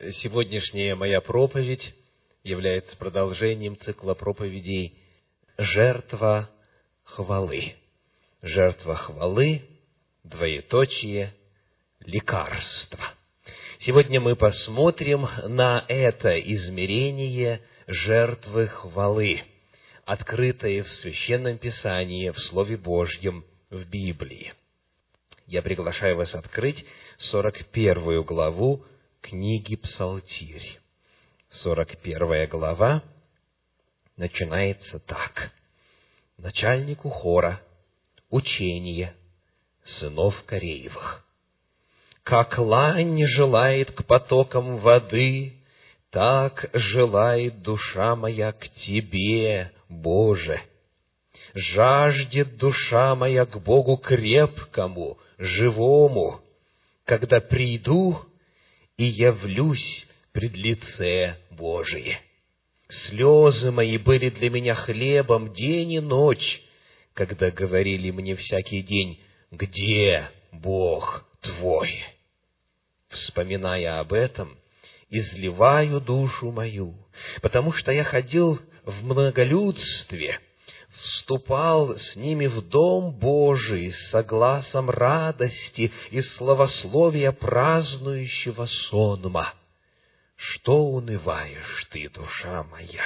Сегодняшняя моя проповедь является продолжением цикла проповедей «Жертва хвалы». Жертва хвалы, двоеточие, лекарство. Сегодня мы посмотрим на это измерение жертвы хвалы, открытое в Священном Писании, в Слове Божьем, в Библии. Я приглашаю вас открыть 41 главу книги Псалтирь. 41 глава начинается так. Начальнику хора учение сынов Кореевых. Как лань желает к потокам воды, так желает душа моя к Тебе, Боже. Жаждет душа моя к Богу крепкому, живому, когда приду и явлюсь пред лице Божие. Слезы мои были для меня хлебом день и ночь, когда говорили мне всякий день, где Бог твой? Вспоминая об этом, изливаю душу мою, потому что я ходил в многолюдстве, вступал с ними в Дом Божий с согласом радости и славословия празднующего сонма. Что унываешь ты, душа моя?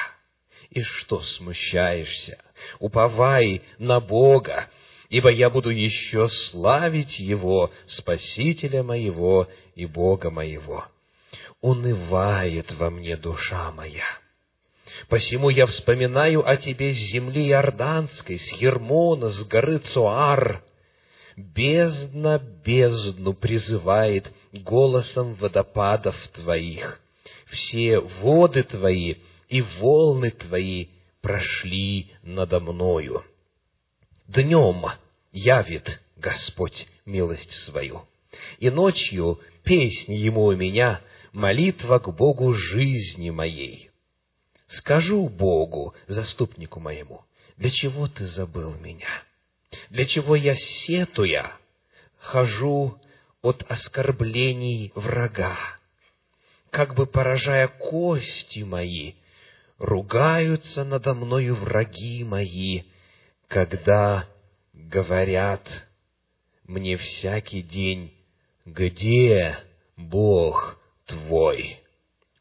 И что смущаешься? Уповай на Бога, ибо я буду еще славить Его, Спасителя моего и Бога моего. Унывает во мне душа моя. Посему я вспоминаю о тебе с земли Иорданской, с Ермона, с горы Цуар. Бездна бездну призывает голосом водопадов твоих. Все воды твои и волны твои прошли надо мною. Днем явит Господь милость свою, и ночью песнь Ему у меня, молитва к Богу жизни моей. Скажу Богу, заступнику моему, для чего ты забыл меня? Для чего я, сетуя, хожу от оскорблений врага? Как бы поражая кости мои, ругаются надо мною враги мои, когда говорят мне всякий день, где Бог твой?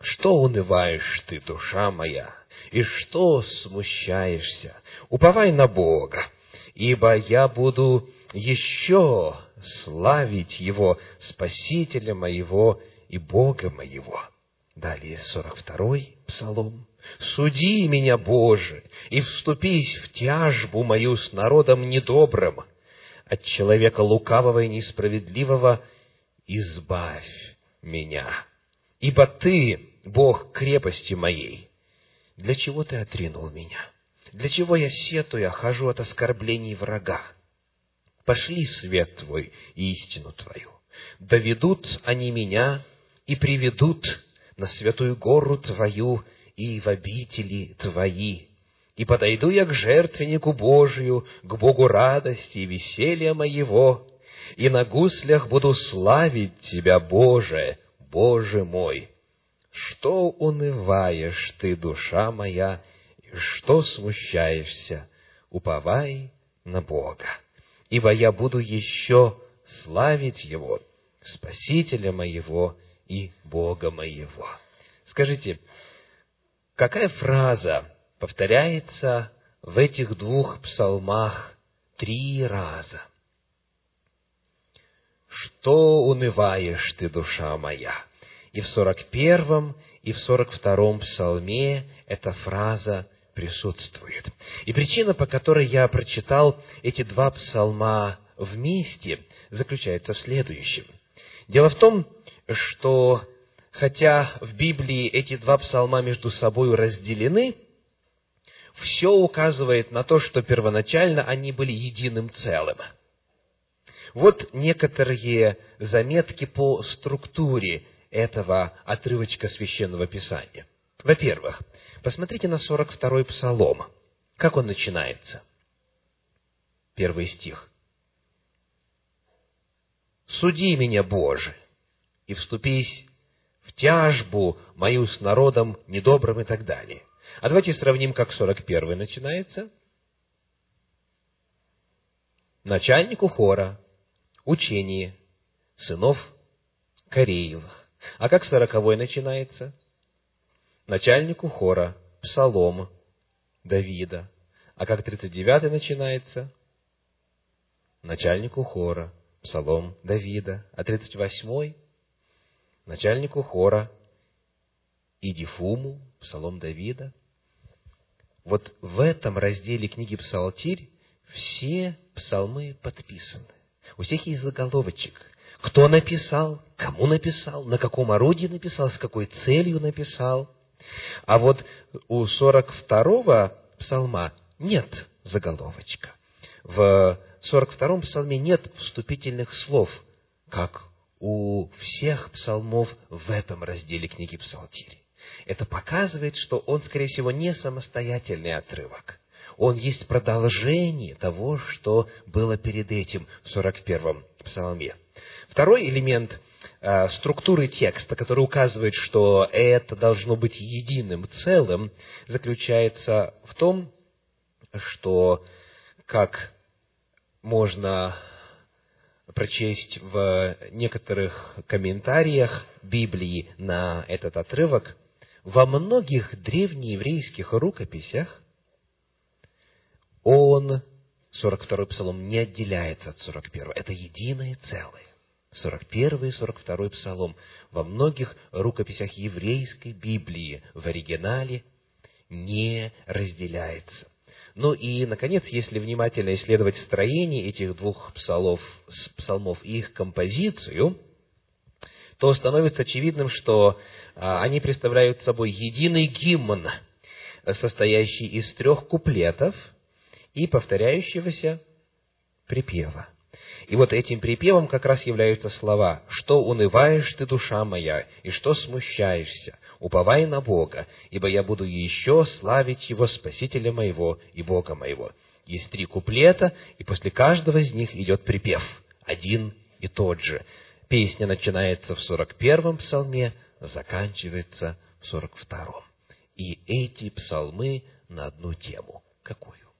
Что унываешь ты, душа моя, и что смущаешься? Уповай на Бога, ибо я буду еще славить Его, Спасителя моего и Бога моего. Далее, сорок второй Псалом. «Суди меня, Боже, и вступись в тяжбу мою с народом недобрым, от человека лукавого и несправедливого избавь меня. Ибо Ты, Бог крепости моей, для чего Ты отринул меня? Для чего я, сетуя, хожу от оскорблений врага? Пошли свет Твой и истину Твою. Доведут они меня и приведут на святую гору Твою и в обители Твои. И подойду я к жертвеннику Божию, к Богу радости и веселья моего, и на гуслях буду славить Тебя, Боже, Боже мой. Что унываешь ты, душа моя, и что смущаешься? Уповай на Бога, ибо я буду еще славить Его, Спасителя моего и Бога моего. Скажите, какая фраза повторяется в этих двух псалмах три раза? Что унываешь ты, душа моя? И в сорок первом, и в сорок втором псалме эта фраза присутствует. И причина, по которой я прочитал эти два псалма вместе, заключается в следующем. Дело в том, что хотя в Библии эти два псалма между собой разделены, все указывает на то, что первоначально они были единым целым. Вот некоторые заметки по структуре этого отрывочка священного писания. Во-первых, посмотрите на 42-й псалом. Как он начинается? Первый стих. «Суди меня, Боже, и вступись в тяжбу мою с народом недобрым и так далее. А давайте сравним, как 41 начинается. Начальнику хора, учение сынов Кореевых. А как сороковой начинается? Начальнику хора, псалом Давида. А как тридцать девятый начинается? Начальнику хора, псалом Давида. А тридцать восьмой? Начальнику хора Идифуму, псалом Давида. Вот в этом разделе книги Псалтирь все псалмы подписаны. У всех есть заголовочек. Кто написал, кому написал, на каком орудии написал, с какой целью написал. А вот у 42-го псалма нет заголовочка. В 42-м псалме нет вступительных слов, как у всех псалмов в этом разделе книги Псалтири. Это показывает, что он, скорее всего, не самостоятельный отрывок. Он есть продолжение того, что было перед этим в 41-м псалме. Второй элемент э, структуры текста, который указывает, что это должно быть единым целым, заключается в том, что, как можно прочесть в некоторых комментариях Библии на этот отрывок, во многих древнееврейских рукописях он, 42-й псалом, не отделяется от 41-го. Это единое целое. 41 и 42 псалом во многих рукописях еврейской Библии в оригинале не разделяется. Ну и, наконец, если внимательно исследовать строение этих двух псалов, псалмов и их композицию, то становится очевидным, что а, они представляют собой единый гимн, состоящий из трех куплетов и повторяющегося припева. И вот этим припевом как раз являются слова «Что унываешь ты, душа моя, и что смущаешься? Уповай на Бога, ибо я буду еще славить Его, Спасителя моего и Бога моего». Есть три куплета, и после каждого из них идет припев, один и тот же. Песня начинается в сорок первом псалме, заканчивается в сорок втором. И эти псалмы на одну тему. Какую?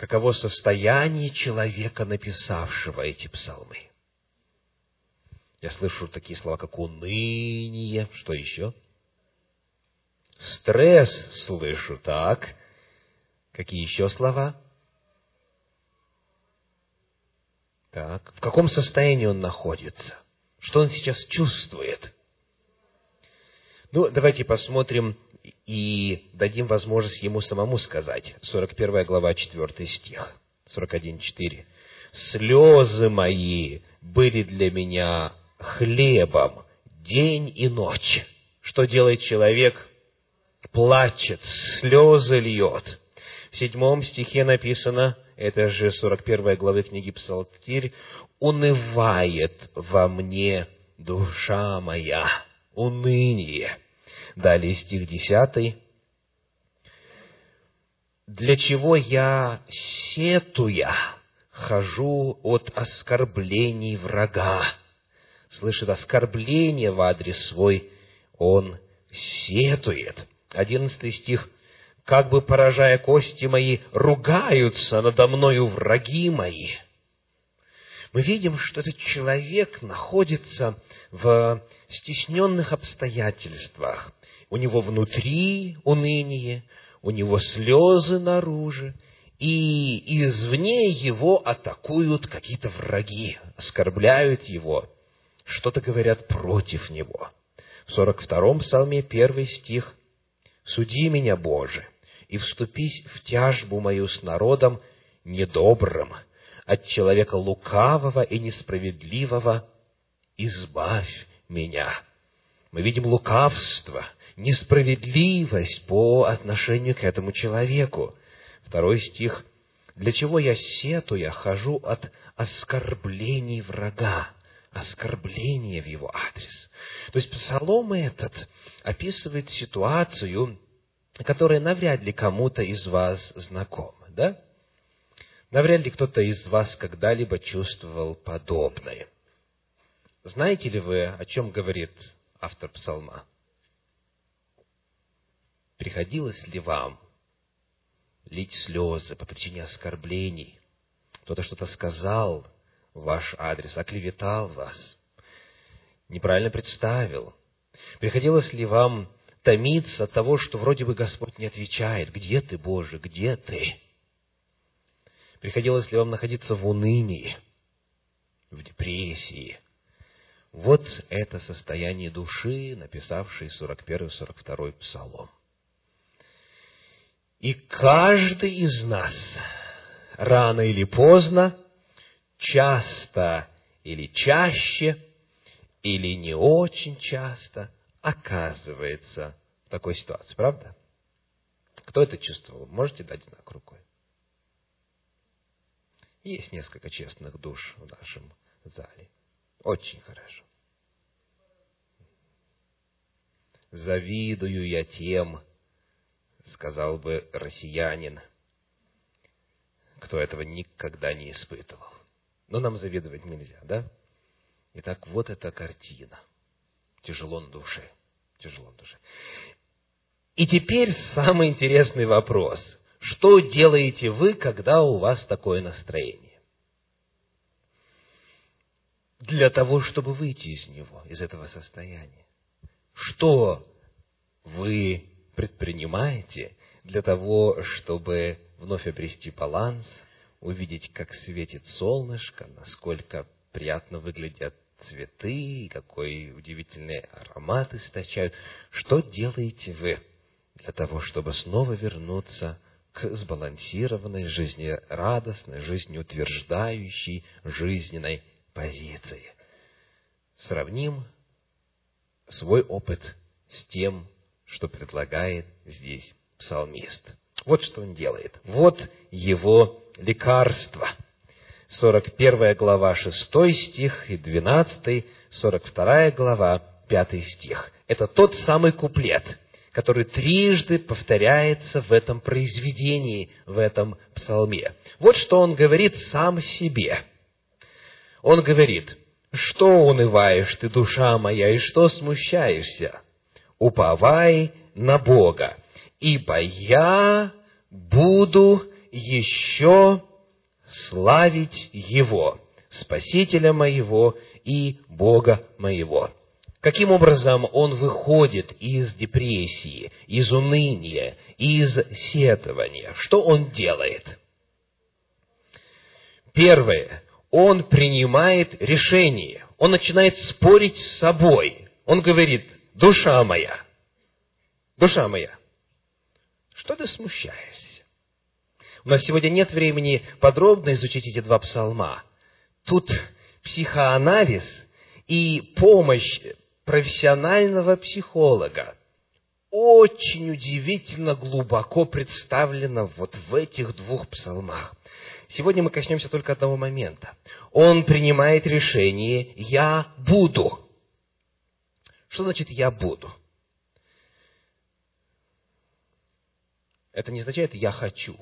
Каково состояние человека, написавшего эти псалмы. Я слышу такие слова, как уныние. Что еще? Стресс слышу, так. Какие еще слова? Так. В каком состоянии он находится? Что он сейчас чувствует? Ну, давайте посмотрим и дадим возможность ему самому сказать. 41 глава, 4 стих, 41.4. «Слезы мои были для меня хлебом день и ночь». Что делает человек? Плачет, слезы льет. В седьмом стихе написано, это же 41 главы книги Псалтирь, «Унывает во мне душа моя». Уныние – Далее стих 10. «Для чего я, сетуя, хожу от оскорблений врага?» Слышит оскорбление в адрес свой, он сетует. Одиннадцатый стих. «Как бы поражая кости мои, ругаются надо мною враги мои» мы видим, что этот человек находится в стесненных обстоятельствах. У него внутри уныние, у него слезы наружу, и извне его атакуют какие-то враги, оскорбляют его, что-то говорят против него. В 42-м псалме, первый стих, «Суди меня, Боже, и вступись в тяжбу мою с народом недобрым, от человека лукавого и несправедливого, избавь меня». Мы видим лукавство, несправедливость по отношению к этому человеку. Второй стих. «Для чего я сетуя хожу от оскорблений врага?» Оскорбление в его адрес. То есть Псалом этот описывает ситуацию, которая навряд ли кому-то из вас знакома, да? Навряд ли кто-то из вас когда-либо чувствовал подобное. знаете ли вы, о чем говорит автор псалма? Приходилось ли вам лить слезы по причине оскорблений? Кто-то что-то сказал в ваш адрес, оклеветал вас, неправильно представил. Приходилось ли вам томиться от того, что вроде бы Господь не отвечает, где ты, Боже, где ты? Приходилось ли вам находиться в унынии, в депрессии? Вот это состояние души, написавшей 41-42 псалом. И каждый из нас рано или поздно, часто или чаще, или не очень часто оказывается в такой ситуации, правда? Кто это чувствовал? Можете дать знак рукой? Есть несколько честных душ в нашем зале. Очень хорошо. Завидую я тем, сказал бы россиянин, кто этого никогда не испытывал. Но нам завидовать нельзя, да? Итак, вот эта картина. Тяжело на душе. Тяжело на душе. И теперь самый интересный вопрос. Что делаете вы, когда у вас такое настроение? Для того, чтобы выйти из него, из этого состояния. Что вы предпринимаете для того, чтобы вновь обрести баланс, увидеть, как светит солнышко, насколько приятно выглядят цветы, какой удивительный аромат источают. Что делаете вы для того, чтобы снова вернуться к сбалансированной, жизнерадостной, жизнеутверждающей, жизненной позиции? Сравним свой опыт с тем, что предлагает здесь псалмист. Вот что он делает. Вот его лекарство. 41 глава 6 стих и 12, 42 глава 5 стих. Это тот самый куплет, который трижды повторяется в этом произведении, в этом псалме. Вот что он говорит сам себе. Он говорит, что унываешь ты, душа моя, и что смущаешься? уповай на Бога, ибо я буду еще славить Его, Спасителя моего и Бога моего. Каким образом он выходит из депрессии, из уныния, из сетования? Что он делает? Первое. Он принимает решение. Он начинает спорить с собой. Он говорит, душа моя, душа моя, что ты смущаешься? У нас сегодня нет времени подробно изучить эти два псалма. Тут психоанализ и помощь профессионального психолога очень удивительно глубоко представлена вот в этих двух псалмах. Сегодня мы коснемся только одного момента. Он принимает решение «я буду». Что значит «я буду»? Это не означает «я хочу».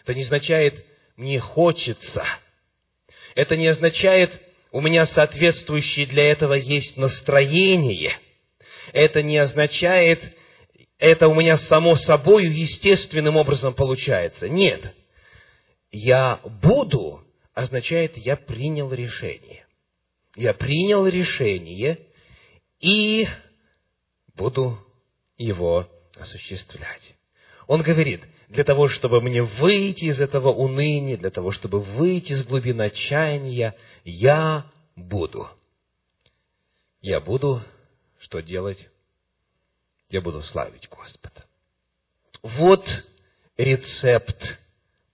Это не означает «мне хочется». Это не означает «у меня соответствующее для этого есть настроение». Это не означает «это у меня само собой естественным образом получается». Нет. «Я буду» означает «я принял решение». Я принял решение, и буду его осуществлять. Он говорит, для того, чтобы мне выйти из этого уныния, для того, чтобы выйти из глубин отчаяния, я буду. Я буду что делать? Я буду славить Господа. Вот рецепт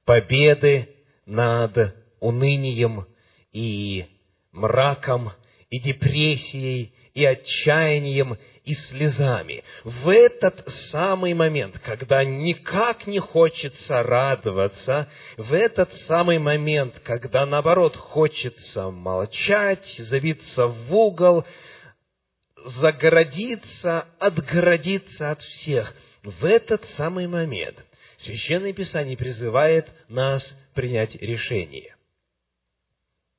победы над унынием и мраком, и депрессией, и отчаянием, и слезами. В этот самый момент, когда никак не хочется радоваться, в этот самый момент, когда, наоборот, хочется молчать, забиться в угол, загородиться, отгородиться от всех, в этот самый момент Священное Писание призывает нас принять решение.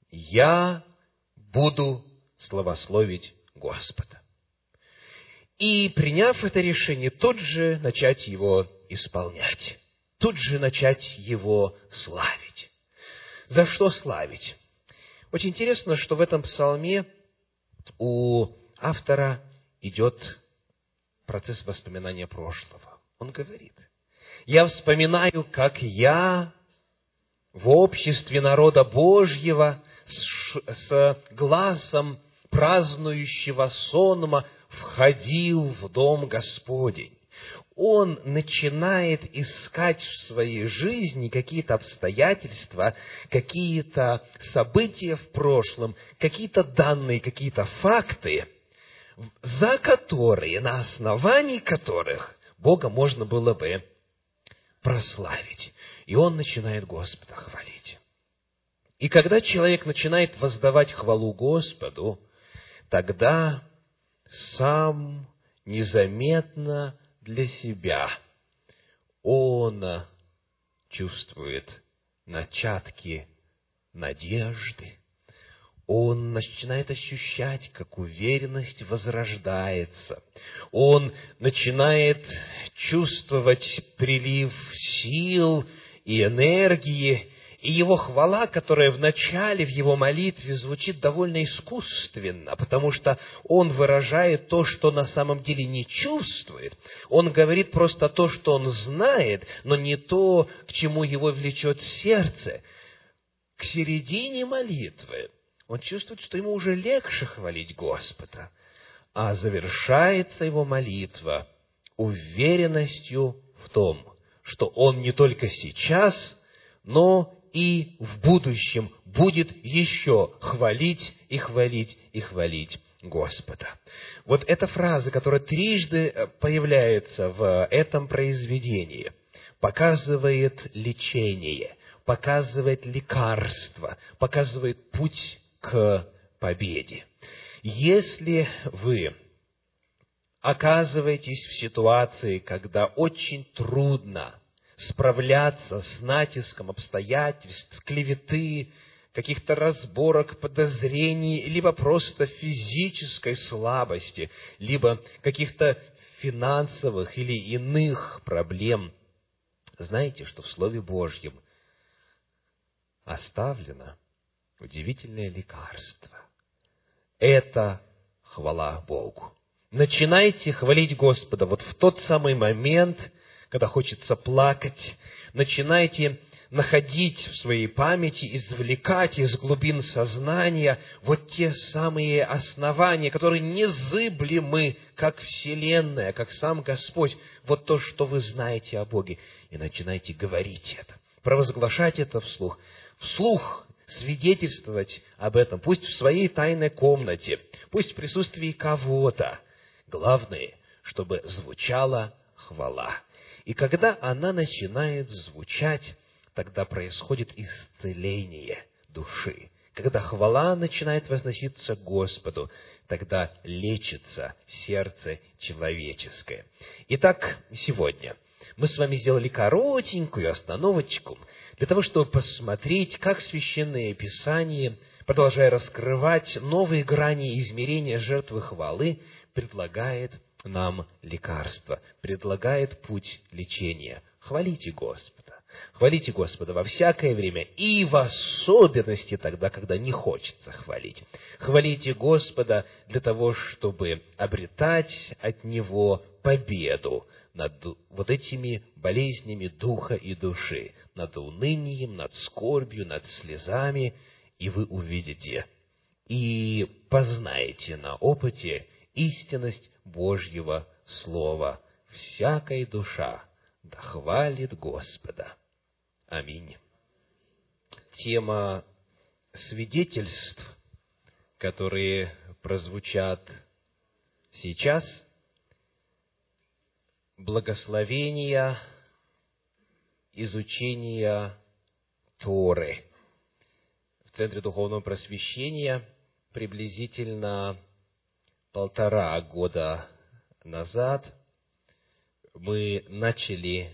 Я буду славословить Господа. И, приняв это решение, тут же начать его исполнять, тут же начать его славить. За что славить? Очень интересно, что в этом псалме у автора идет процесс воспоминания прошлого. Он говорит, «Я вспоминаю, как я в обществе народа Божьего с, с глазом празднующего сонма входил в дом Господень он начинает искать в своей жизни какие-то обстоятельства, какие-то события в прошлом, какие-то данные, какие-то факты, за которые, на основании которых Бога можно было бы прославить. И он начинает Господа хвалить. И когда человек начинает воздавать хвалу Господу, тогда сам незаметно для себя, он чувствует начатки надежды, он начинает ощущать, как уверенность возрождается. Он начинает чувствовать прилив сил и энергии, и его хвала, которая в начале, в его молитве звучит довольно искусственно, потому что он выражает то, что на самом деле не чувствует. Он говорит просто то, что он знает, но не то, к чему его влечет сердце. К середине молитвы он чувствует, что ему уже легче хвалить Господа, а завершается его молитва уверенностью в том, что он не только сейчас, но и в будущем будет еще хвалить и хвалить и хвалить Господа. Вот эта фраза, которая трижды э, появляется в этом произведении, показывает лечение, показывает лекарство, показывает путь к победе. Если вы оказываетесь в ситуации, когда очень трудно справляться с натиском обстоятельств, клеветы, каких-то разборок, подозрений, либо просто физической слабости, либо каких-то финансовых или иных проблем. Знаете, что в Слове Божьем оставлено удивительное лекарство. Это хвала Богу. Начинайте хвалить Господа вот в тот самый момент, когда хочется плакать, начинайте находить в своей памяти, извлекать из глубин сознания вот те самые основания, которые незыблемы, как Вселенная, как сам Господь, вот то, что вы знаете о Боге, и начинайте говорить это, провозглашать это вслух, вслух свидетельствовать об этом, пусть в своей тайной комнате, пусть в присутствии кого-то. Главное, чтобы звучала хвала. И когда она начинает звучать, тогда происходит исцеление души. Когда хвала начинает возноситься Господу, тогда лечится сердце человеческое. Итак, сегодня мы с вами сделали коротенькую остановочку для того, чтобы посмотреть, как Священное Писание, продолжая раскрывать новые грани измерения жертвы хвалы, предлагает нам лекарство, предлагает путь лечения. Хвалите Господа. Хвалите Господа во всякое время и в особенности тогда, когда не хочется хвалить. Хвалите Господа для того, чтобы обретать от Него победу над вот этими болезнями духа и души, над унынием, над скорбью, над слезами, и вы увидите и познаете на опыте истинность Божьего Слова. Всякая душа да хвалит Господа. Аминь. Тема свидетельств, которые прозвучат сейчас, благословения изучения Торы. В Центре Духовного Просвещения приблизительно полтора года назад мы начали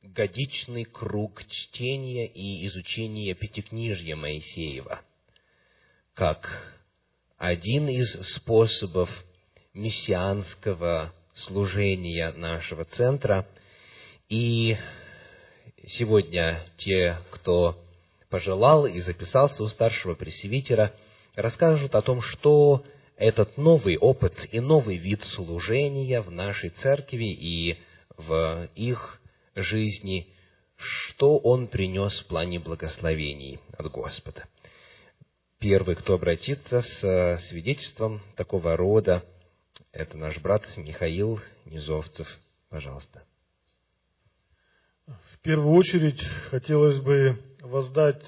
годичный круг чтения и изучения Пятикнижья Моисеева, как один из способов мессианского служения нашего центра. И сегодня те, кто пожелал и записался у старшего пресвитера, расскажут о том, что этот новый опыт и новый вид служения в нашей церкви и в их жизни, что он принес в плане благословений от Господа. Первый, кто обратится с свидетельством такого рода, это наш брат Михаил Низовцев. Пожалуйста. В первую очередь хотелось бы воздать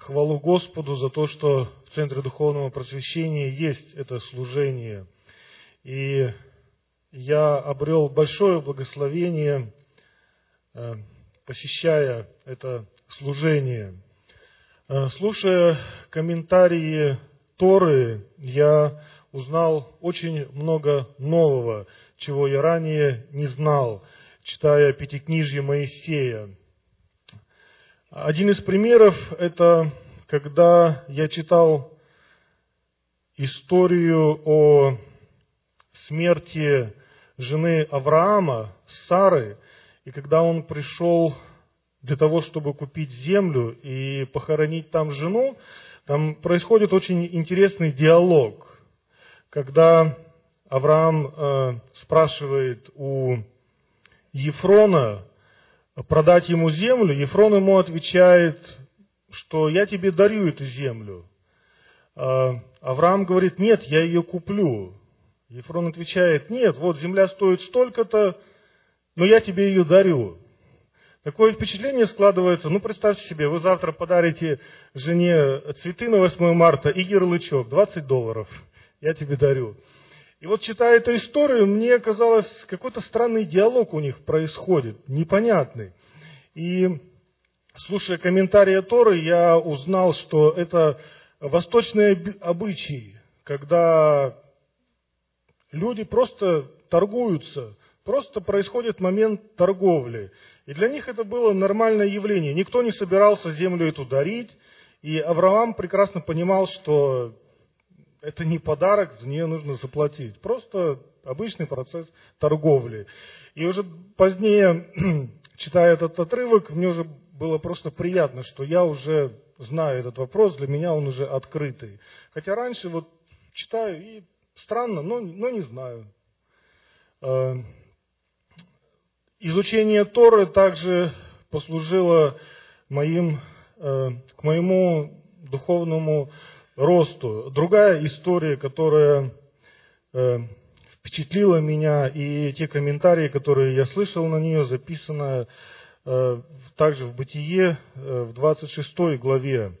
хвалу Господу за то, что в Центре Духовного Просвещения есть это служение. И я обрел большое благословение, э, посещая это служение. Э, слушая комментарии Торы, я узнал очень много нового, чего я ранее не знал, читая Пятикнижье Моисея. Один из примеров – это когда я читал историю о смерти жены Авраама, Сары, и когда он пришел для того, чтобы купить землю и похоронить там жену, там происходит очень интересный диалог. Когда Авраам э, спрашивает у Ефрона продать ему землю, Ефрон ему отвечает, что я тебе дарю эту землю. Э, Авраам говорит, нет, я ее куплю. Ефрон отвечает, нет, вот земля стоит столько-то, но я тебе ее дарю. Такое впечатление складывается, ну представьте себе, вы завтра подарите жене цветы на 8 марта и ярлычок, 20 долларов – я тебе дарю. И вот читая эту историю, мне казалось, какой-то странный диалог у них происходит, непонятный. И слушая комментарии Торы, я узнал, что это восточные обычаи, когда люди просто торгуются, просто происходит момент торговли. И для них это было нормальное явление. Никто не собирался землю эту дарить, и Авраам прекрасно понимал, что это не подарок, за нее нужно заплатить. Просто обычный процесс торговли. И уже позднее, читая этот отрывок, мне уже было просто приятно, что я уже знаю этот вопрос, для меня он уже открытый. Хотя раньше вот читаю и странно, но, но не знаю. Э, изучение Торы также послужило моим, э, к моему духовному росту. Другая история, которая э, впечатлила меня, и те комментарии, которые я слышал на нее, записаны э, также в Бытие, э, в 26 главе,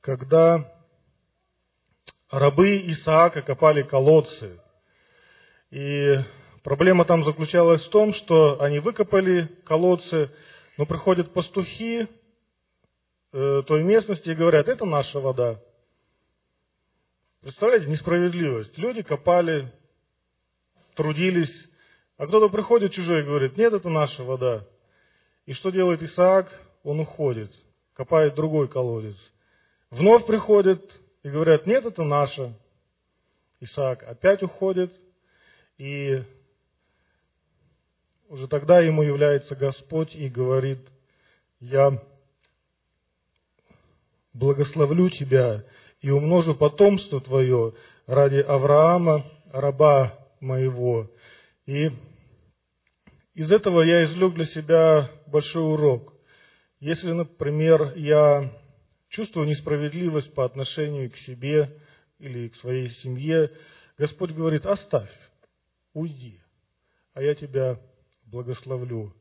когда рабы Исаака копали колодцы. И проблема там заключалась в том, что они выкопали колодцы, но приходят пастухи той местности и говорят, это наша вода. Представляете, несправедливость. Люди копали, трудились, а кто-то приходит чужой и говорит, нет, это наша вода. И что делает Исаак? Он уходит, копает другой колодец. Вновь приходит и говорят, нет, это наша. Исаак опять уходит, и уже тогда ему является Господь и говорит, я благословлю тебя и умножу потомство твое ради Авраама, раба моего. И из этого я извлек для себя большой урок. Если, например, я чувствую несправедливость по отношению к себе или к своей семье, Господь говорит, оставь, уйди, а я тебя благословлю.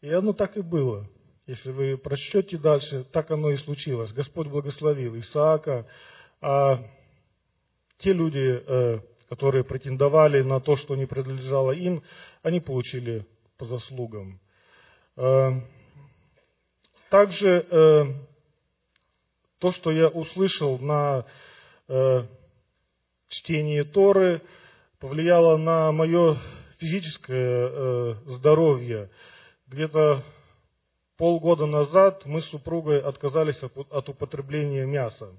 И оно так и было. Если вы прочтете дальше, так оно и случилось. Господь благословил Исаака, а те люди, э, которые претендовали на то, что не принадлежало им, они получили по заслугам. Э, также э, то, что я услышал на чтении Торы, повлияло на мое физическое здоровье. Где-то полгода назад мы с супругой отказались от употребления мяса.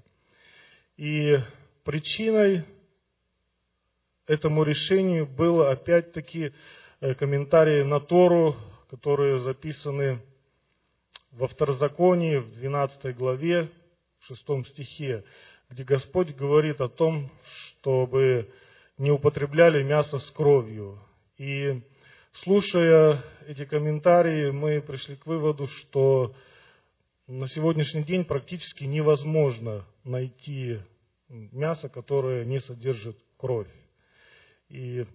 И причиной этому решению было опять-таки э, комментарии на Тору, которые записаны во Второзаконии, в 12 главе, в 6 стихе, где Господь говорит о том, чтобы не употребляли мясо с кровью. И слушая эти комментарии, мы пришли к выводу, что на сегодняшний день практически невозможно найти мясо, которое не содержит кровь. И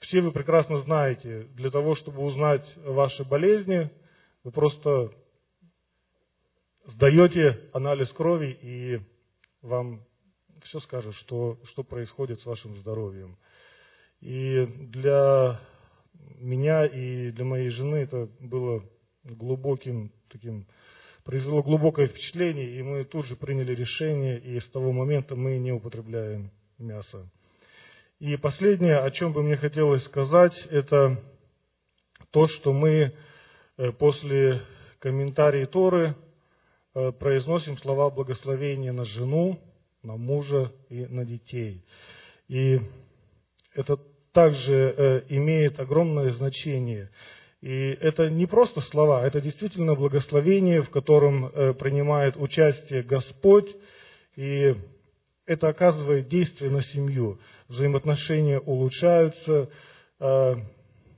все вы прекрасно знаете, для того, чтобы узнать ваши болезни, вы просто сдаете анализ крови, и вам все скажет, что, что происходит с вашим здоровьем. И для меня и для моей жены это было глубоким таким, произвело глубокое впечатление, и мы тут же приняли решение, и с того момента мы не употребляем мясо. И последнее, о чем бы мне хотелось сказать, это то, что мы э, после комментарии Торы э, произносим слова благословения на жену, на мужа и на детей. И это также э, имеет огромное значение. И это не просто слова, это действительно благословение, в котором э, принимает участие Господь, и это оказывает действие на семью. Взаимоотношения улучшаются, э,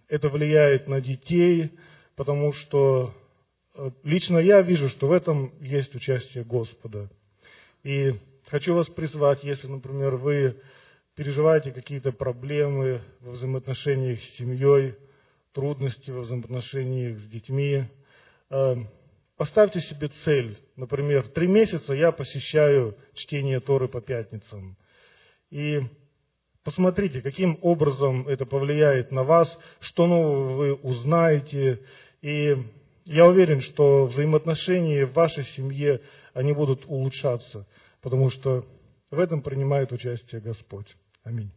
это влияет на детей, потому что лично я вижу, что в этом есть участие Господа. И Хочу вас призвать, если, например, вы переживаете какие-то проблемы во взаимоотношениях с семьей, трудности во взаимоотношениях с детьми, э, поставьте себе цель. Например, три месяца я посещаю чтение Торы по пятницам. И посмотрите, каким образом это повлияет на вас, что нового вы узнаете. И я уверен, что взаимоотношения в вашей семье, они будут улучшаться потому что в этом принимает участие Господь. Аминь.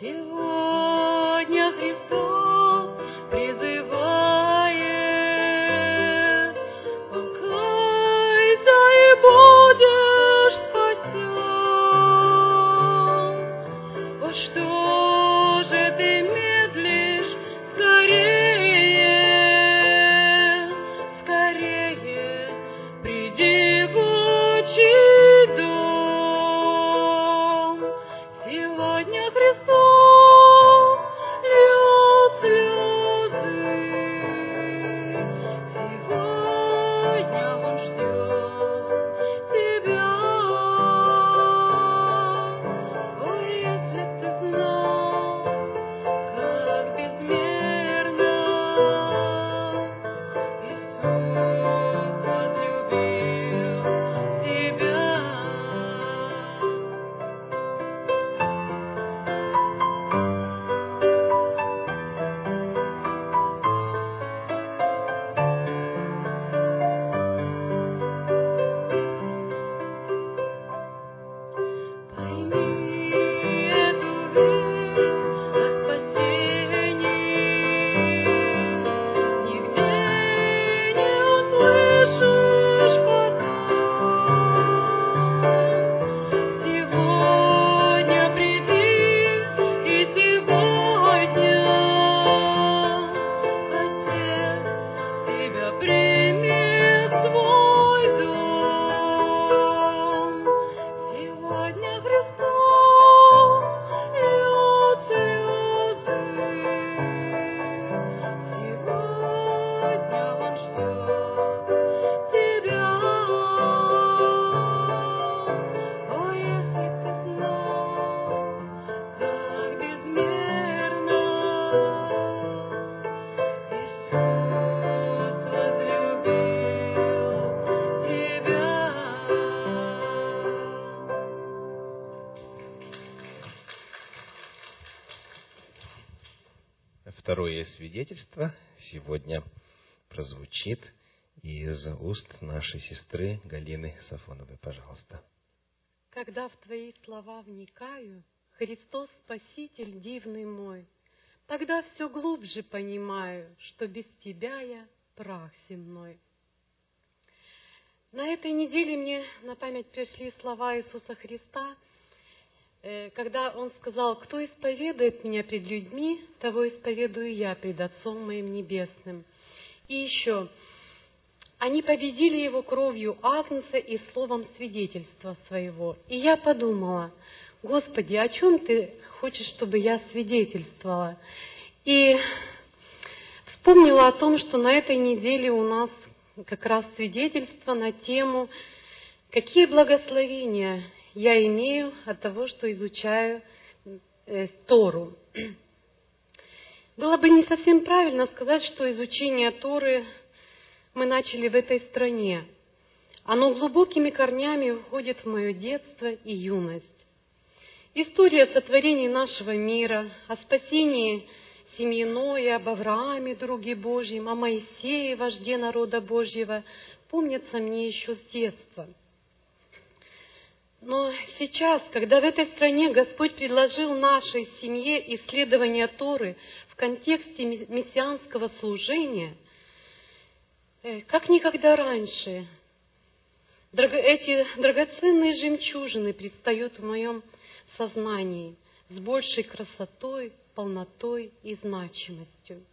to свидетельство сегодня прозвучит из уст нашей сестры Галины Сафоновой. Пожалуйста. Когда в Твои слова вникаю, Христос Спаситель дивный мой, Тогда все глубже понимаю, что без Тебя я прах земной. На этой неделе мне на память пришли слова Иисуса Христа, когда Он сказал, «Кто исповедует Меня пред людьми, того исповедую я пред Отцом Моим Небесным». И еще, они победили его кровью Агнца и словом свидетельства своего. И я подумала, Господи, о чем Ты хочешь, чтобы я свидетельствовала? И вспомнила о том, что на этой неделе у нас как раз свидетельство на тему, какие благословения я имею от того, что изучаю э, Тору. Было бы не совсем правильно сказать, что изучение Торы мы начали в этой стране. Оно глубокими корнями уходит в мое детство и юность. История сотворения нашего мира, о спасении семьи Ноя, об Аврааме, друге Божьем, о Моисее, вожде народа Божьего, помнятся мне еще с детства. Но сейчас, когда в этой стране Господь предложил нашей семье исследование Торы в контексте мессианского служения – Э, как никогда раньше эти драгоценные жемчужины предстают в моем сознании с большей красотой, полнотой и значимостью.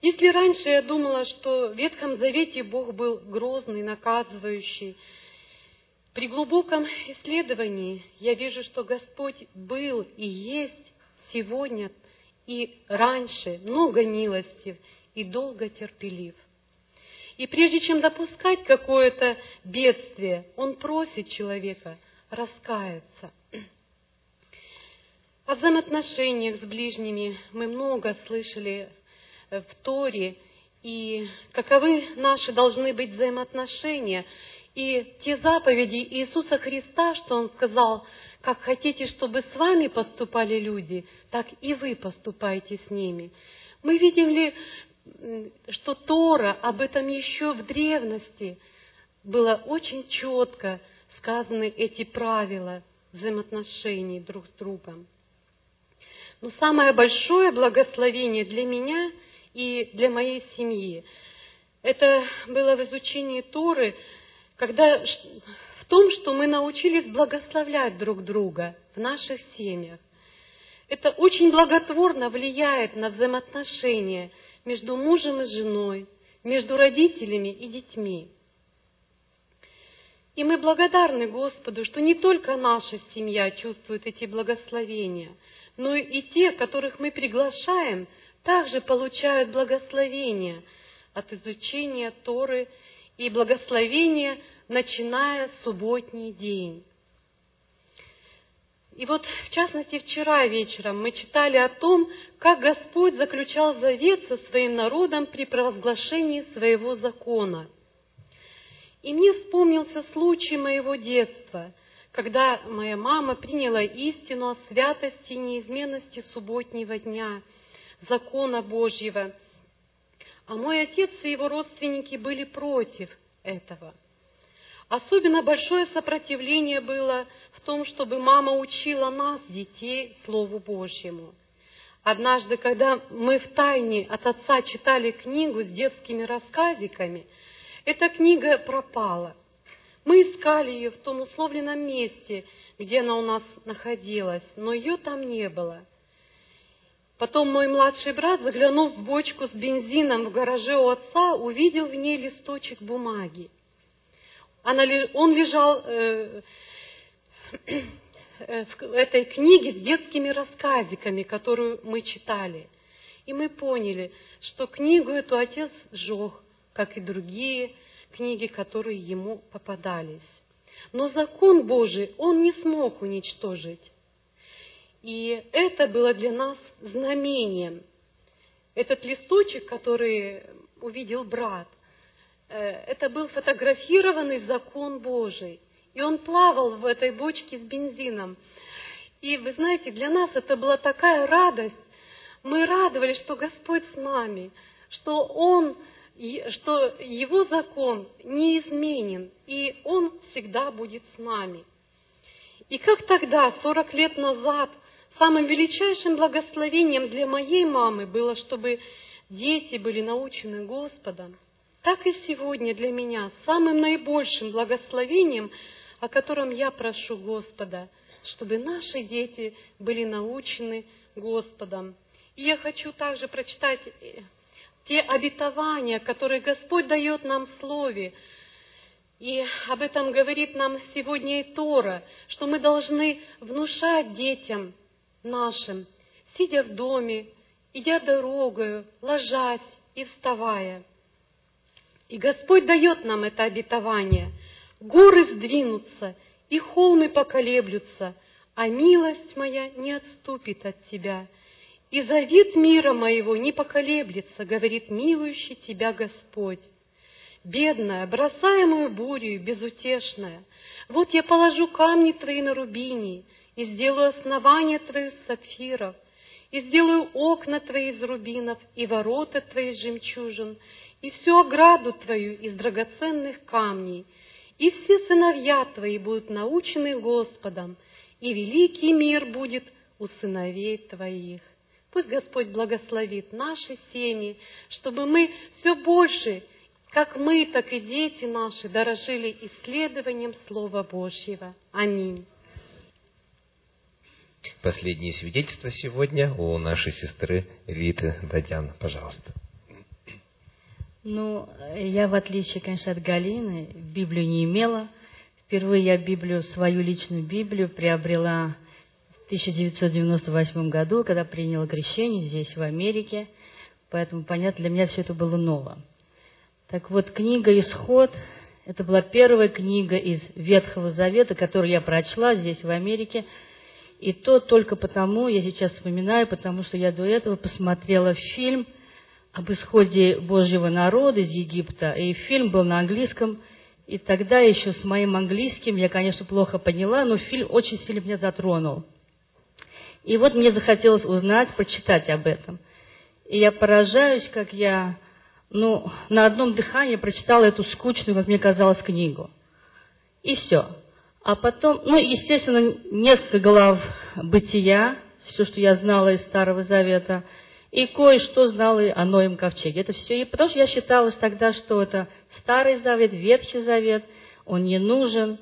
Если раньше я думала, что в Ветхом Завете Бог был грозный, наказывающий, при глубоком исследовании я вижу, что Господь был и есть сегодня и раньше много милостив и долго терпелив – и прежде чем допускать какое-то бедствие, он просит человека раскаяться. О взаимоотношениях с ближними мы много слышали в Торе, и каковы наши должны быть взаимоотношения. И те заповеди Иисуса Христа, что Он сказал, как хотите, чтобы с вами поступали люди, так и вы поступайте с ними. Мы видим ли что Тора об этом еще в древности было очень четко сказаны эти правила взаимоотношений друг с другом. Но самое большое благословение для меня и для моей семьи это было в изучении Торы, когда в том, что мы научились благословлять друг друга в наших семьях. Это очень благотворно влияет на взаимоотношения – между мужем и женой, между родителями и детьми. И мы благодарны Господу, что не только наша семья чувствует эти благословения, но и те, которых мы приглашаем, также получают благословения от изучения Торы и благословения, начиная субботний день. И вот, в частности, вчера вечером мы читали о том, как Господь заключал завет со своим народом при провозглашении своего закона. И мне вспомнился случай моего детства, когда моя мама приняла истину о святости и неизменности субботнего дня, закона Божьего, а мой отец и его родственники были против этого. Особенно большое сопротивление было в том, чтобы мама учила нас, детей, Слову Божьему. Однажды, когда мы в тайне от отца читали книгу с детскими рассказиками, эта книга пропала. Мы искали ее в том условленном месте, где она у нас находилась, но ее там не было. Потом мой младший брат, заглянув в бочку с бензином в гараже у отца, увидел в ней листочек бумаги – она, он лежал э, э, в этой книге с детскими рассказиками, которую мы читали. И мы поняли, что книгу эту отец сжег, как и другие книги, которые ему попадались. Но закон Божий он не смог уничтожить. И это было для нас знамением. Этот листочек, который увидел брат – Э, это был фотографированный закон Божий. И он плавал в этой бочке с бензином. И вы знаете, для нас это была такая радость. мы радовались, что Господь с нами, что Он, что Его закон неизменен, и Он всегда будет с нами. И как тогда, сорок лет назад, самым величайшим благословением для моей мамы было, чтобы дети были научены Господом, так и сегодня для меня самым наибольшим благословением, о котором я прошу Господа, чтобы наши дети были научены Господом. И я хочу также прочитать э, те обетования, которые Господь дает нам в Слове. И об этом говорит нам сегодня и Тора, что мы должны внушать детям нашим, сидя в доме, идя дорогою, ложась и вставая. И Господь дает нам это обетование. Горы сдвинутся, и холмы поколеблются, а милость моя не отступит от тебя. И завет мира моего не поколеблется, говорит милующий тебя Господь. Бедная, бросаемую бурю, безутешная, вот я положу камни твои на рубини, и сделаю основание твои из сапфиров, и сделаю окна твои из рубинов, и ворота твои из жемчужин, и всю ограду твою из драгоценных камней, и все сыновья твои будут научены Господом, и великий мир будет у сыновей твоих. Пусть Господь благословит наши семьи, чтобы мы все больше, как мы, так и дети наши, дорожили исследованием Слова Божьего. Аминь. Последнее свидетельство сегодня у нашей сестры Риты Дадян. Пожалуйста. Ну, я, в отличие, конечно, от Галины, Библию не имела. Впервые я Библию, свою личную Библию приобрела в 1998 году, когда приняла крещение здесь, в Америке. Поэтому, понятно, для меня все это было ново. Так вот, книга «Исход» – это была первая книга из Ветхого Завета, которую я прочла здесь, в Америке. И то только потому, я сейчас вспоминаю, потому что я до этого посмотрела фильм – об исходе Божьего народа из Египта, и фильм был на английском, и тогда еще с моим английским я, конечно, плохо поняла, но фильм очень сильно меня затронул. И вот мне захотелось узнать, прочитать об этом. И я поражаюсь, как я, ну, на одном дыхании прочитала эту скучную, как мне казалось, книгу. И все. А потом, ну, естественно, несколько глав бытия, все, что я знала из Старого Завета – и кое-что знал и о Ноем ковчеге. Это все. И потому что я считала тогда, что это Старый Завет, Ветхий Завет, он не нужен.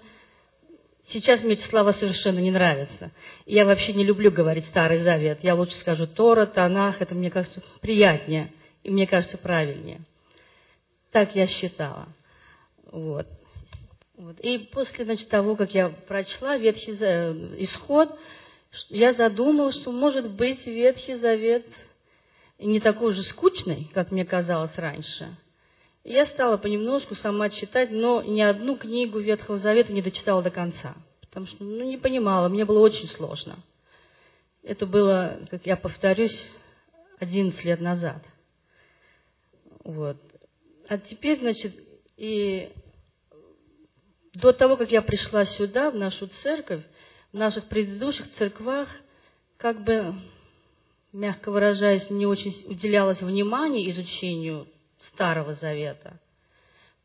Сейчас мне эти слова совершенно не нравятся. Я вообще не люблю говорить Старый Завет. Я лучше скажу Тора, Танах. Это, мне кажется, приятнее. И мне кажется, правильнее. Так я считала. Вот. Вот. И после значит, того, как я прочла Ветхий Исход, я задумалась, что, может быть, Ветхий Завет – не такой же скучной, как мне казалось раньше. я стала понемножку сама читать, но ни одну книгу Ветхого Завета не дочитала до конца, потому что ну, не понимала, мне было очень сложно. Это было, как я повторюсь, 11 лет назад. Вот. А теперь, значит, и до того, как я пришла сюда, в нашу церковь, в наших предыдущих церквах, как бы мягко выражаясь, не очень уделялось внимание изучению Старого Завета.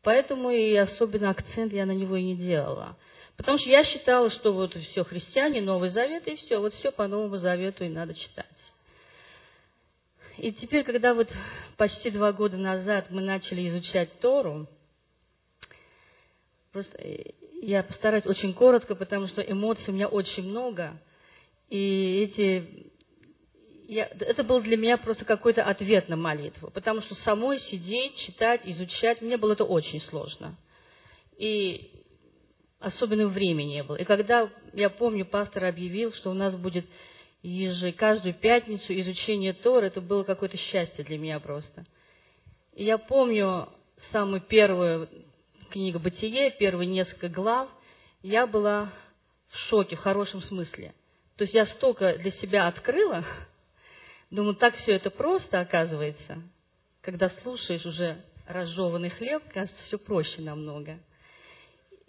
Поэтому и особенно акцент я на него и не делала. Потому что я считала, что вот все христиане, Новый Завет, и все, вот все по Новому Завету и надо читать. И теперь, когда вот почти два года назад мы начали изучать Тору, просто э, я постараюсь очень коротко, потому что эмоций у меня очень много, и эти я, это был для меня просто какой-то ответ на молитву, потому что самой сидеть, читать, изучать, мне было это очень сложно. И особенно времени не было. И когда, я помню, пастор объявил, что у нас будет еже, каждую пятницу изучение Тор, это было какое-то счастье для меня просто. И я помню самую первую книгу «Бытие», первые несколько глав, я была в шоке, в хорошем смысле. То есть я столько для себя открыла, Думаю, так все это просто оказывается. Когда слушаешь уже разжеванный хлеб, кажется, все проще намного.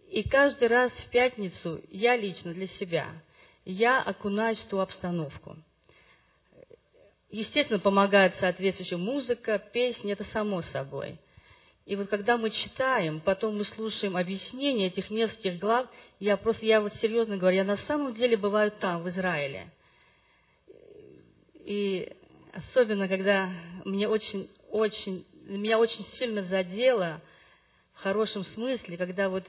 И каждый раз в пятницу я лично для себя, я окунаюсь в ту обстановку. Естественно, помогает соответствующая музыка, песни, это само собой. И вот когда мы читаем, потом мы слушаем объяснения этих нескольких глав, я просто, я вот серьезно говорю, я на самом деле бываю там, в Израиле. И особенно, когда мне очень, очень, меня очень сильно задело, в хорошем смысле, когда вот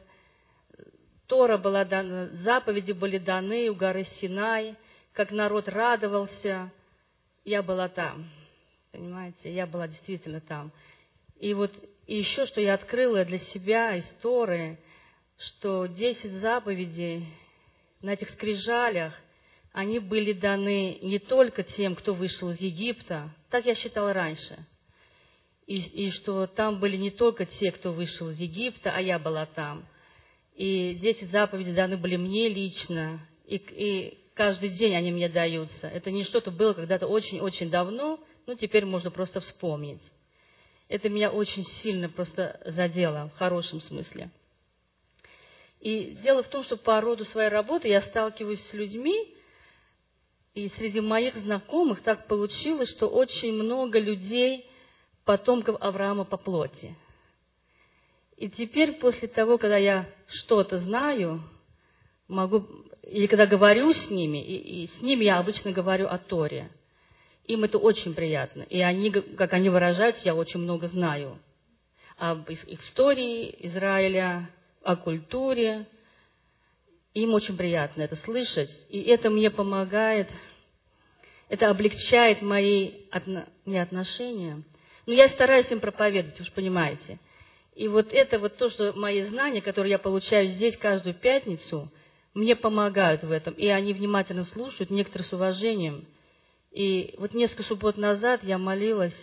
Тора была дана, заповеди были даны у горы Синай, как народ радовался, я была там. Понимаете, я была действительно там. И вот и еще, что я открыла для себя из Торы, что десять заповедей на этих скрижалях, они были даны не только тем, кто вышел из Египта, так я считала раньше, и, и что там были не только те, кто вышел из Египта, а я была там. И десять заповедей даны были мне лично, и, и каждый день они мне даются. Это не что-то было когда-то очень-очень давно, но теперь можно просто вспомнить. Это меня очень сильно просто задело, в хорошем смысле. И дело в том, что по роду своей работы я сталкиваюсь с людьми, и среди моих знакомых так получилось, что очень много людей, потомков Авраама по плоти. И теперь, после того, когда я что-то знаю, могу или когда говорю с ними, и, и с ними я обычно говорю о Торе. Им это очень приятно. И они, как они выражаются, я очень много знаю. Об истории Израиля, о культуре. Им очень приятно это слышать. И это мне помогает, это облегчает мои отно, не отношения. Но я стараюсь им проповедовать, же понимаете. И вот это вот то, что мои знания, которые я получаю здесь каждую пятницу – мне помогают в этом, и они внимательно слушают, некоторые с уважением. И вот несколько суббот назад я молилась,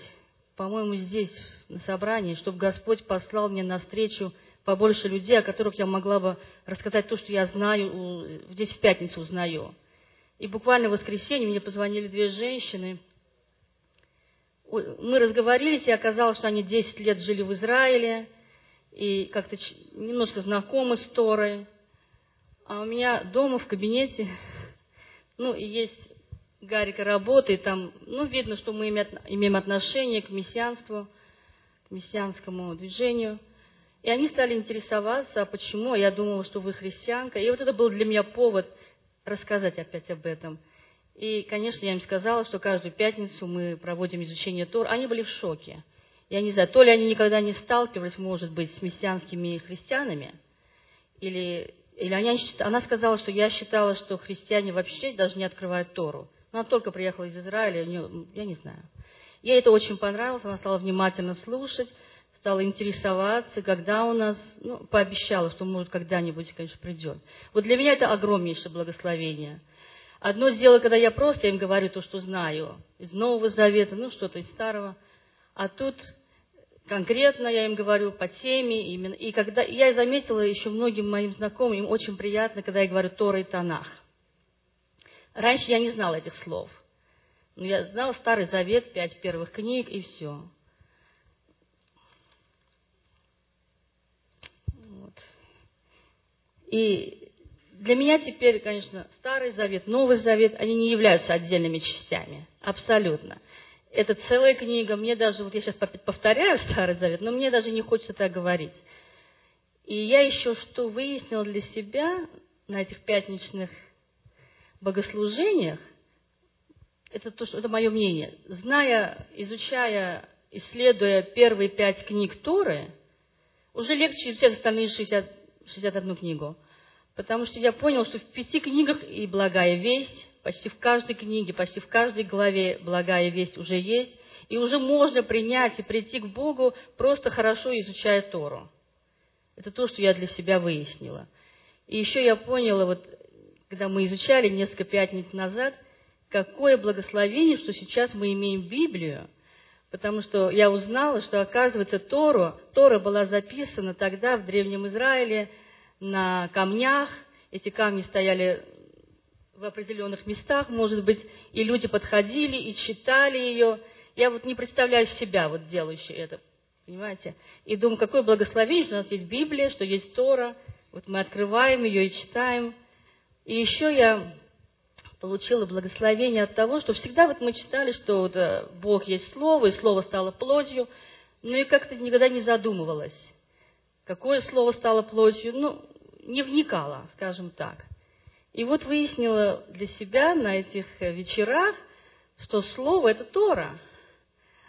по-моему, здесь, на собрании, чтобы Господь послал мне навстречу побольше людей, о которых я могла бы рассказать то, что я знаю, здесь в пятницу узнаю. И буквально в воскресенье мне позвонили две женщины. Мы разговорились, и оказалось, что они 10 лет жили в Израиле, и как-то немножко знакомы с Торой. А у меня дома в кабинете, ну, и есть Гарика работает, там, ну, видно, что мы имеем отношение к мессианству, к мессианскому движению. И они стали интересоваться, а почему, я думала, что вы христианка. И вот это был для меня повод рассказать опять об этом. И, конечно, я им сказала, что каждую пятницу мы проводим изучение Тор. Они были в шоке. Я не знаю, то ли они никогда не сталкивались, может быть, с мессианскими христианами, или или она, она сказала, что я считала, что христиане вообще даже не открывают Тору. Она только приехала из Израиля, я не знаю. Ей это очень понравилось, она стала внимательно слушать, стала интересоваться, когда у нас, ну, пообещала, что, может, когда-нибудь, конечно, придет. Вот для меня это огромнейшее благословение. Одно дело, когда я просто им говорю то, что знаю, из Нового Завета, ну, что-то из Старого, а тут конкретно я им говорю по теме именно. И когда я заметила еще многим моим знакомым, им очень приятно, когда я говорю Тора и Танах. Раньше я не знала этих слов. Но я знала Старый Завет, пять первых книг и все. Вот. И для меня теперь, конечно, Старый Завет, Новый Завет, они не являются отдельными частями. Абсолютно это целая книга. Мне даже, вот я сейчас повторяю Старый Завет, но мне даже не хочется так говорить. И я еще что выяснила для себя на этих пятничных богослужениях, это, то, что, это мое мнение. Зная, изучая, исследуя первые пять книг Торы, уже легче изучать остальные 60, 61 книгу. Потому что я понял, что в пяти книгах и благая весть, почти в каждой книге, почти в каждой главе благая весть уже есть, и уже можно принять и прийти к Богу, просто хорошо изучая Тору. Это то, что я для себя выяснила. И еще я поняла, вот, когда мы изучали несколько пятниц назад, какое благословение, что сейчас мы имеем Библию, потому что я узнала, что, оказывается, Тору, Тора была записана тогда в Древнем Израиле – на камнях, эти камни стояли в определенных местах, может быть, и люди подходили и читали ее. Я вот не представляю себя, вот делающей это, понимаете? И думаю, какое благословение, что у нас есть Библия, что есть Тора, вот мы открываем ее и читаем. И еще я получила благословение от того, что всегда вот мы читали, что вот э, Бог есть Слово, и Слово стало плотью, но и как-то никогда не задумывалась, какое Слово стало плотью, ну, не вникала, скажем так. И вот выяснила для себя на этих э, вечерах, что Слово – это Тора,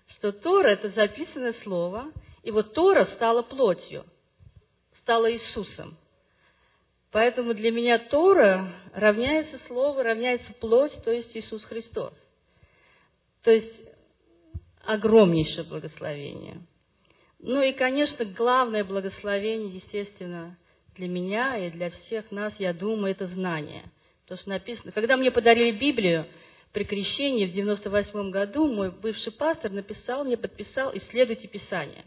что Тора – это записанное Слово, и вот Тора стала плотью, стала Иисусом – Поэтому для меня Тора равняется Слово, равняется плоть, то есть Иисус Христос. То есть огромнейшее благословение. Ну и, конечно, главное благословение, естественно, для меня и для всех нас, я думаю, это знание. Потому что написано, когда мне подарили Библию при крещении в 98 году, мой бывший пастор написал мне, подписал «Исследуйте Писание».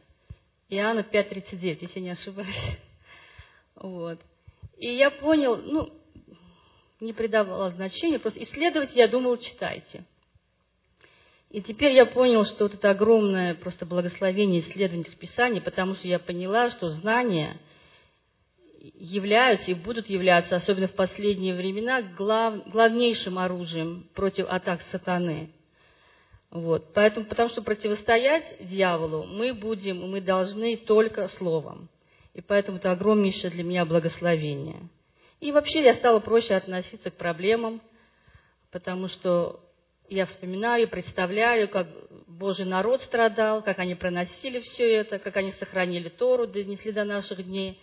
Иоанна 5.39, если не ошибаюсь. Вот. И я понял, ну, не придавала значения, просто исследовать я думал, читайте. И теперь я понял, что вот это огромное просто благословение исследования в Писании, потому что я поняла, что знания являются и будут являться, особенно в последние времена, глав, главнейшим оружием против атак сатаны. Вот. Поэтому, потому что противостоять дьяволу мы будем, мы должны только словом. И поэтому это огромнейшее для меня благословение. И вообще я стала проще относиться к проблемам, потому что я вспоминаю, представляю, как Божий народ страдал, как они проносили все это, как они сохранили Тору, донесли до наших дней.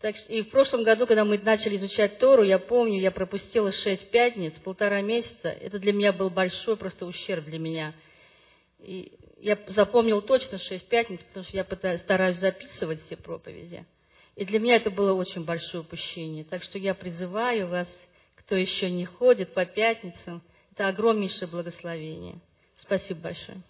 Так, и в прошлом году, когда мы начали изучать Тору, я помню, я пропустила шесть пятниц, полтора месяца. Это для меня был большой просто ущерб для меня. И я запомнил точно шесть пятниц, потому что я пытаюсь, стараюсь записывать все проповеди. И для меня это было очень большое упущение. Так что я призываю вас, кто еще не ходит по пятницам, это огромнейшее благословение. Спасибо большое.